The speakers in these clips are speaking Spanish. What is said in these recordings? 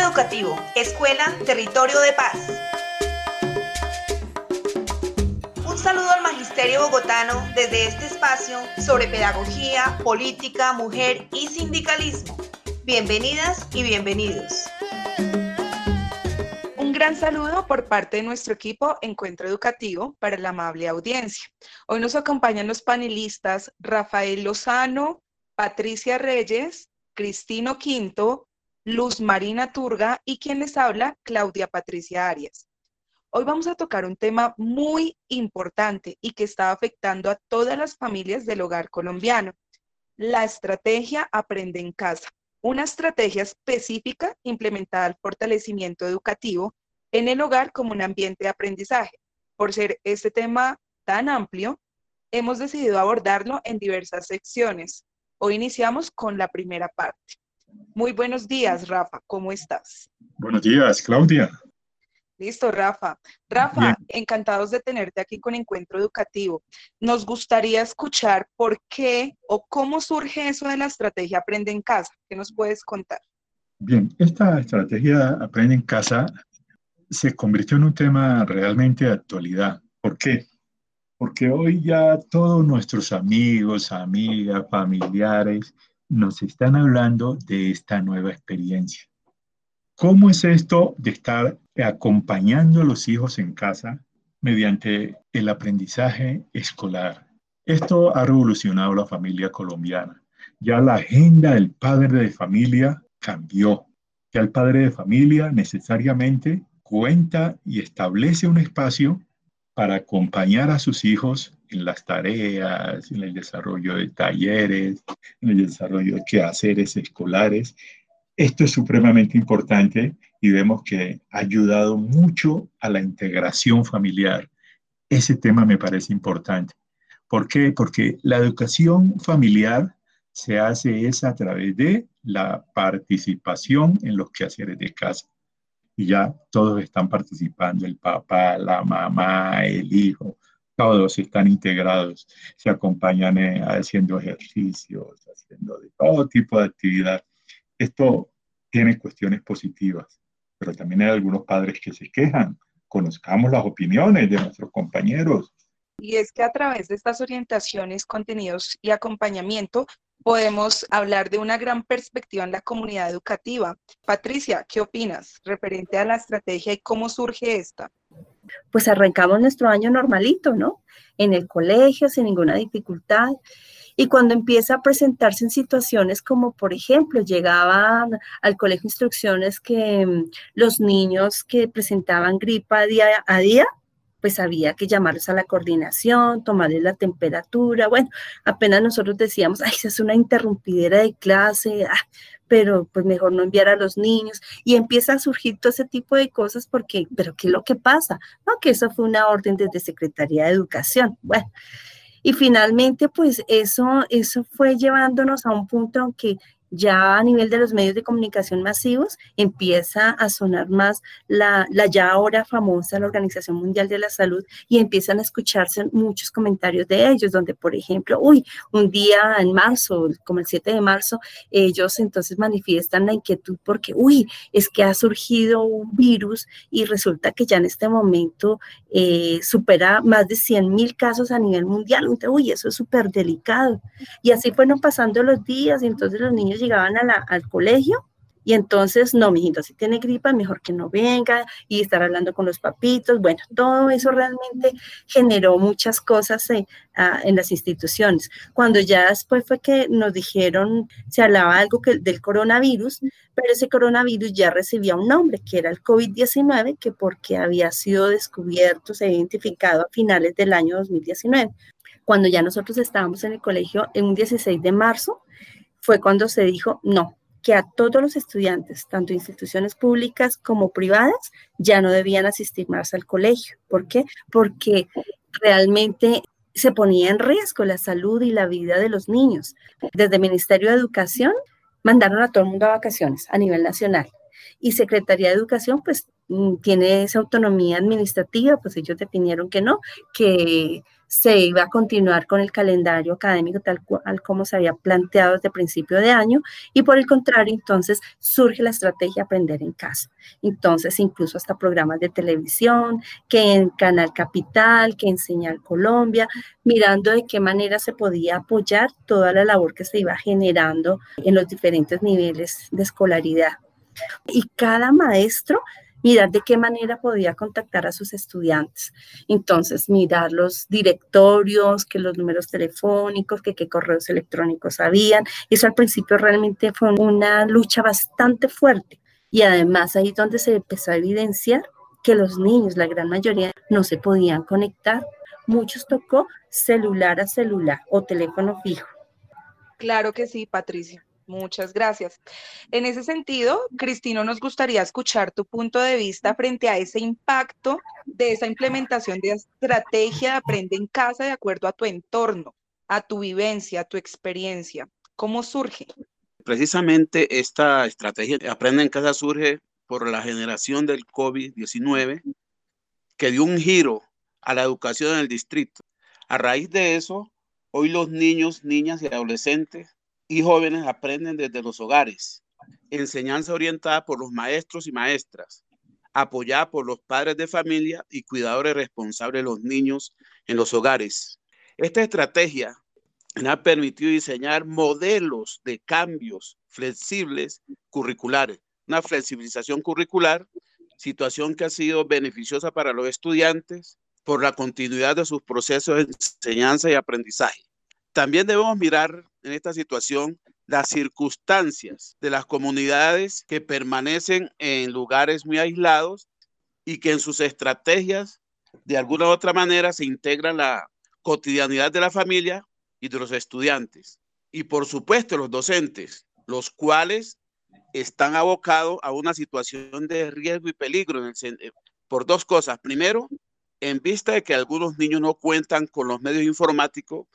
Educativo, Escuela, Territorio de Paz. Un saludo al Magisterio Bogotano desde este espacio sobre pedagogía, política, mujer y sindicalismo. Bienvenidas y bienvenidos. Un gran saludo por parte de nuestro equipo Encuentro Educativo para la amable audiencia. Hoy nos acompañan los panelistas Rafael Lozano, Patricia Reyes, Cristino Quinto, Luz Marina Turga y quien les habla, Claudia Patricia Arias. Hoy vamos a tocar un tema muy importante y que está afectando a todas las familias del hogar colombiano, la estrategia Aprende en Casa, una estrategia específica implementada al fortalecimiento educativo en el hogar como un ambiente de aprendizaje. Por ser este tema tan amplio, hemos decidido abordarlo en diversas secciones. Hoy iniciamos con la primera parte. Muy buenos días, Rafa. ¿Cómo estás? Buenos días, Claudia. Listo, Rafa. Rafa, encantados de tenerte aquí con Encuentro Educativo. Nos gustaría escuchar por qué o cómo surge eso de la estrategia Aprende en Casa. ¿Qué nos puedes contar? Bien, esta estrategia Aprende en Casa se convirtió en un tema realmente de actualidad. ¿Por qué? Porque hoy ya todos nuestros amigos, amigas, familiares, nos están hablando de esta nueva experiencia. ¿Cómo es esto de estar acompañando a los hijos en casa mediante el aprendizaje escolar? Esto ha revolucionado la familia colombiana. Ya la agenda del padre de familia cambió. Ya el padre de familia necesariamente cuenta y establece un espacio para acompañar a sus hijos en las tareas, en el desarrollo de talleres, en el desarrollo de quehaceres escolares. Esto es supremamente importante y vemos que ha ayudado mucho a la integración familiar. Ese tema me parece importante. ¿Por qué? Porque la educación familiar se hace es a través de la participación en los quehaceres de casa. Y ya todos están participando, el papá, la mamá, el hijo, todos están integrados, se acompañan eh, haciendo ejercicios, haciendo de todo tipo de actividad. Esto tiene cuestiones positivas, pero también hay algunos padres que se quejan. Conozcamos las opiniones de nuestros compañeros. Y es que a través de estas orientaciones, contenidos y acompañamiento, podemos hablar de una gran perspectiva en la comunidad educativa. Patricia, ¿qué opinas referente a la estrategia y cómo surge esta? pues arrancamos nuestro año normalito, ¿no? En el colegio, sin ninguna dificultad. Y cuando empieza a presentarse en situaciones como, por ejemplo, llegaban al colegio instrucciones que mm, los niños que presentaban gripa día a día, pues había que llamarlos a la coordinación, tomarles la temperatura. Bueno, apenas nosotros decíamos, ay, esa es una interrumpidera de clase, ah, pero pues mejor no enviar a los niños. Y empieza a surgir todo ese tipo de cosas porque, pero ¿qué es lo que pasa? No, que eso fue una orden desde Secretaría de Educación. Bueno. Y finalmente, pues eso, eso fue llevándonos a un punto en que ya a nivel de los medios de comunicación masivos empieza a sonar más la, la, ya ahora famosa la Organización Mundial de la Salud y empiezan a escucharse muchos comentarios de ellos, donde por ejemplo, uy, un día en marzo, como el 7 de marzo, ellos entonces manifiestan la inquietud porque, uy, es que ha surgido un virus y resulta que ya en este momento eh, supera más de 100 mil casos a nivel mundial. Entonces, uy, eso es súper delicado. Y así fueron pasando los días y entonces los niños llegaban al colegio y entonces, no, mijito, si tiene gripa, mejor que no venga y estar hablando con los papitos. Bueno, todo eso realmente generó muchas cosas eh, ah, en las instituciones. Cuando ya después fue que nos dijeron, se hablaba algo que, del coronavirus, pero ese coronavirus ya recibía un nombre, que era el COVID-19, que porque había sido descubierto, se había identificado a finales del año 2019. Cuando ya nosotros estábamos en el colegio en un 16 de marzo, fue cuando se dijo, no, que a todos los estudiantes, tanto instituciones públicas como privadas, ya no debían asistir más al colegio. ¿Por qué? Porque realmente se ponía en riesgo la salud y la vida de los niños. Desde el Ministerio de Educación mandaron a todo el mundo a vacaciones a nivel nacional. Y Secretaría de Educación, pues, mm, tiene esa autonomía administrativa, pues ellos definieron que no, que se iba a continuar con el calendario académico tal cual como se había planteado desde principio de año y por el contrario, entonces surge la estrategia Aprender en Casa. Entonces, incluso hasta programas de televisión, que en Canal Capital, que en Señal Colombia, mirando de qué manera se podía apoyar toda la labor que se iba generando en los diferentes niveles de escolaridad. Y cada maestro mirar de qué manera podía contactar a sus estudiantes. Entonces, mirar los directorios, que los números telefónicos, que qué correos electrónicos habían. Eso al principio realmente fue una lucha bastante fuerte. Y además ahí es donde se empezó a evidenciar que los niños, la gran mayoría, no se podían conectar. Muchos tocó celular a celular o teléfono fijo. Claro que sí, Patricia. Muchas gracias. En ese sentido, Cristino, nos gustaría escuchar tu punto de vista frente a ese impacto de esa implementación de estrategia de aprende en casa de acuerdo a tu entorno, a tu vivencia, a tu experiencia. ¿Cómo surge? Precisamente esta estrategia de aprende en casa surge por la generación del COVID-19 que dio un giro a la educación en el distrito. A raíz de eso, hoy los niños, niñas y adolescentes y jóvenes aprenden desde los hogares. Enseñanza orientada por los maestros y maestras, apoyada por los padres de familia y cuidadores responsables de los niños en los hogares. Esta estrategia ha permitido diseñar modelos de cambios flexibles curriculares, una flexibilización curricular, situación que ha sido beneficiosa para los estudiantes por la continuidad de sus procesos de enseñanza y aprendizaje. También debemos mirar en esta situación las circunstancias de las comunidades que permanecen en lugares muy aislados y que en sus estrategias de alguna u otra manera se integran la cotidianidad de la familia y de los estudiantes. Y por supuesto los docentes, los cuales están abocados a una situación de riesgo y peligro eh, por dos cosas. Primero, en vista de que algunos niños no cuentan con los medios informáticos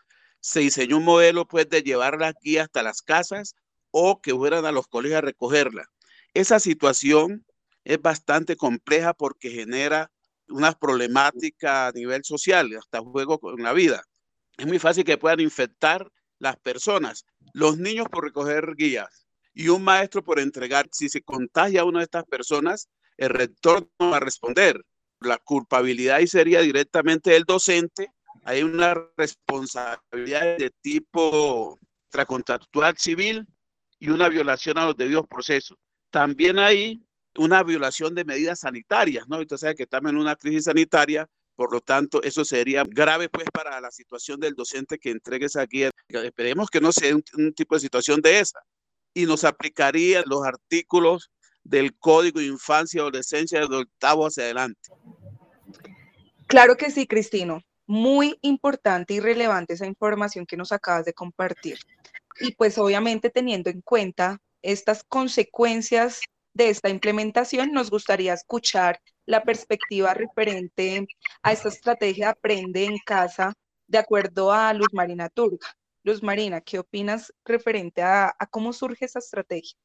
se diseñó un modelo pues de llevarla aquí hasta las casas o que fueran a los colegios a recogerla. Esa situación es bastante compleja porque genera unas problemáticas a nivel social, hasta juego con la vida. Es muy fácil que puedan infectar las personas, los niños por recoger guías y un maestro por entregar. Si se contagia a una de estas personas, el rector no va a responder. La culpabilidad ahí sería directamente del docente hay una responsabilidad de tipo extracontractual civil y una violación a los debidos procesos. También hay una violación de medidas sanitarias, ¿no? Entonces, que estamos en una crisis sanitaria, por lo tanto, eso sería grave, pues, para la situación del docente que entregue esa guía. Esperemos que no sea un, un tipo de situación de esa. Y nos aplicaría los artículos del Código de Infancia y Adolescencia de octavo hacia adelante. Claro que sí, Cristino muy importante y relevante esa información que nos acabas de compartir. Y pues obviamente teniendo en cuenta estas consecuencias de esta implementación, nos gustaría escuchar la perspectiva referente a esta estrategia Aprende en Casa de acuerdo a Luz Marina Turga. Luz Marina, ¿qué opinas referente a, a cómo surge esa estrategia?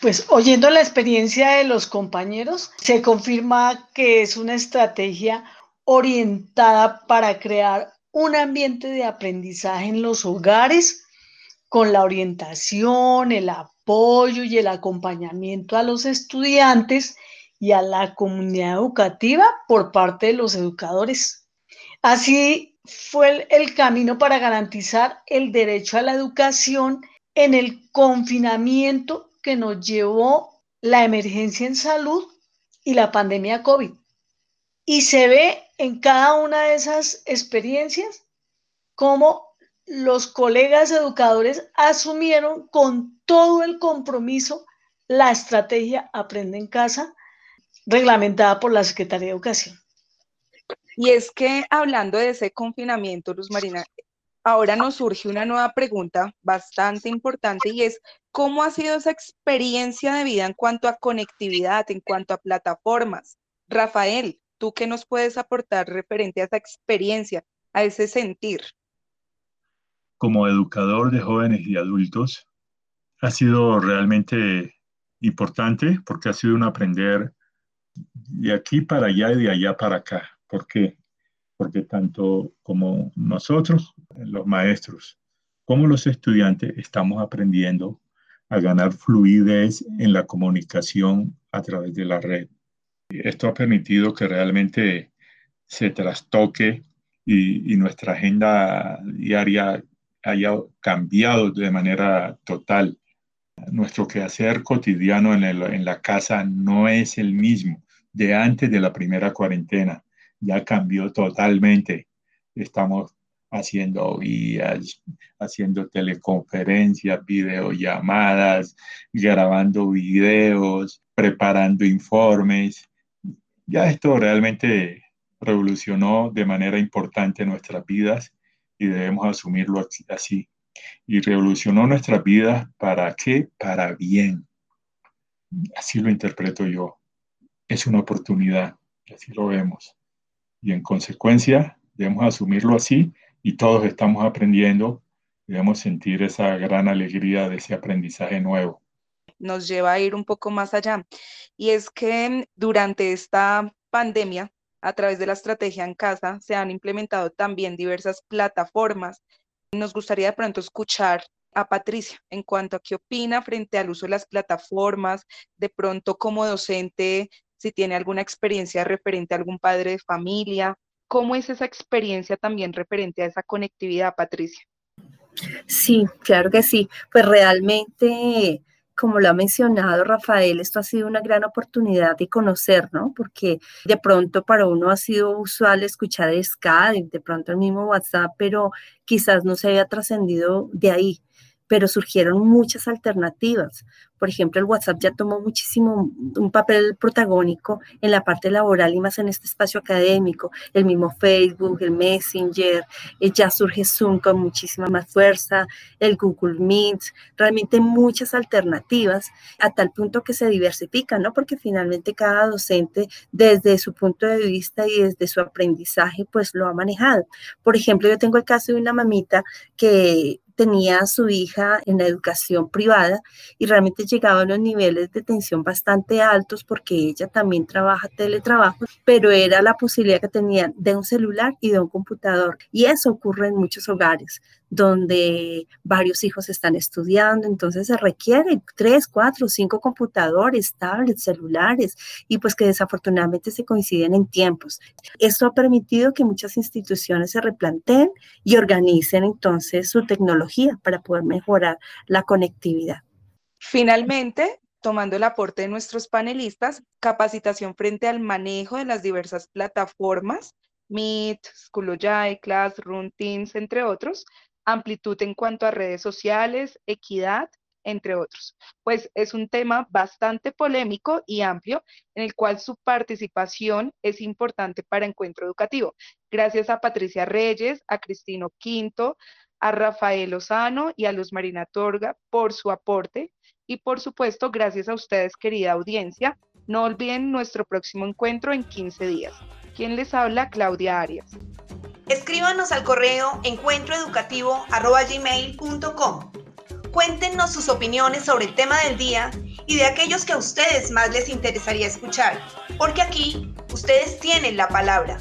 Pues oyendo la experiencia de los compañeros, se confirma que es una estrategia orientada para crear un ambiente de aprendizaje en los hogares con la orientación, el apoyo y el acompañamiento a los estudiantes y a la comunidad educativa por parte de los educadores. Así fue el, camino para garantizar el derecho a la educación en el confinamiento que nos llevó la emergencia en salud y la pandemia COVID. Y se ve en cada una de esas experiencias cómo los colegas educadores asumieron con todo el compromiso la estrategia Aprende en Casa reglamentada por la Secretaría de Educación. Y es que hablando de ese confinamiento, Luz Marina, ahora nos surge una nueva pregunta bastante importante y es, ¿cómo ha sido esa experiencia de vida en cuanto a conectividad, en cuanto a plataformas? Rafael, ¿Tú qué nos puedes aportar referente a esa experiencia, a ese sentir? Como educador de jóvenes y adultos, ha sido realmente importante porque ha sido un aprender de aquí para allá y de allá para acá. ¿Por qué? porque tanto como nosotros, los maestros, como los estudiantes, estamos aprendiendo a ganar fluidez en la comunicación a través de la red. Esto ha permitido que realmente se trastoque y, nuestra agenda diaria haya cambiado de manera total. Nuestro quehacer cotidiano en, en la casa no es el mismo de antes de la primera cuarentena. Ya cambió totalmente. Estamos haciendo vías, haciendo teleconferencias, videollamadas, grabando videos, preparando informes. Ya esto realmente revolucionó de manera importante nuestras vidas y debemos asumirlo así. Y revolucionó nuestras vidas para qué? Para bien. Así lo interpreto yo. Es una oportunidad, así lo vemos. Y en consecuencia, debemos asumirlo así y todos estamos aprendiendo, debemos sentir esa gran alegría de ese aprendizaje nuevo. Nos lleva a ir un poco más allá. Y es que durante esta pandemia, a través de la estrategia en casa, se han implementado también diversas plataformas. Nos gustaría de pronto escuchar a Patricia en cuanto a qué opina frente al uso de las plataformas, de pronto como docente, si tiene alguna experiencia referente a algún padre de familia, ¿Cómo es esa experiencia también referente a esa conectividad, Patricia? Sí, claro que sí. Pues realmente, como lo ha mencionado Rafael, esto ha sido una gran oportunidad de conocer, ¿no? Porque de pronto para uno ha sido usual escuchar Skype, de pronto el mismo WhatsApp, pero quizás no se había trascendido de ahí pero surgieron muchas alternativas. Por ejemplo, el WhatsApp ya tomó muchísimo un papel protagónico en la parte laboral y más en este espacio académico. El mismo Facebook, el Messenger, eh, ya surge Zoom con muchísima más fuerza, el Google Meet, realmente muchas alternativas a tal punto que se diversifican, ¿no? Porque finalmente cada docente desde su punto de vista y desde su aprendizaje pues lo ha manejado. Por ejemplo, yo tengo el caso de una mamita que tenía a su hija en la educación privada y realmente llegaba a unos niveles de tensión bastante altos porque ella también trabaja teletrabajo, pero era la posibilidad que tenían de un celular y de un computador. Y eso ocurre en muchos hogares donde varios hijos están estudiando, entonces se requieren tres, cuatro, cinco computadores, tablets, celulares, y pues que desafortunadamente se coinciden en tiempos. Esto ha permitido que muchas instituciones se replanteen y organicen entonces su tecnología para poder mejorar la conectividad. Finalmente, tomando el aporte de nuestros panelistas, capacitación frente al manejo de las diversas plataformas, Meet, Schoology, Classroom, Teams, entre otros, amplitud en cuanto a redes sociales, equidad, entre otros. Pues es un tema bastante polémico y amplio en el cual su participación es importante para Encuentro Educativo. Gracias a Patricia Reyes, a Cristino Quinto, a Rafael Lozano y a Luz Marina Torga por su aporte y por supuesto gracias a ustedes querida audiencia. No olviden nuestro próximo encuentro en 15 días. ¿Quién les habla? Claudia Arias. Escríbanos al correo encuentroeducativo.gmail.com. Cuéntenos sus opiniones sobre el tema del día y de aquellos que a ustedes más les interesaría escuchar, porque aquí ustedes tienen la palabra.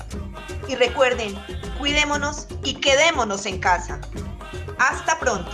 Y recuerden, cuidémonos y quedémonos en casa. Hasta pronto.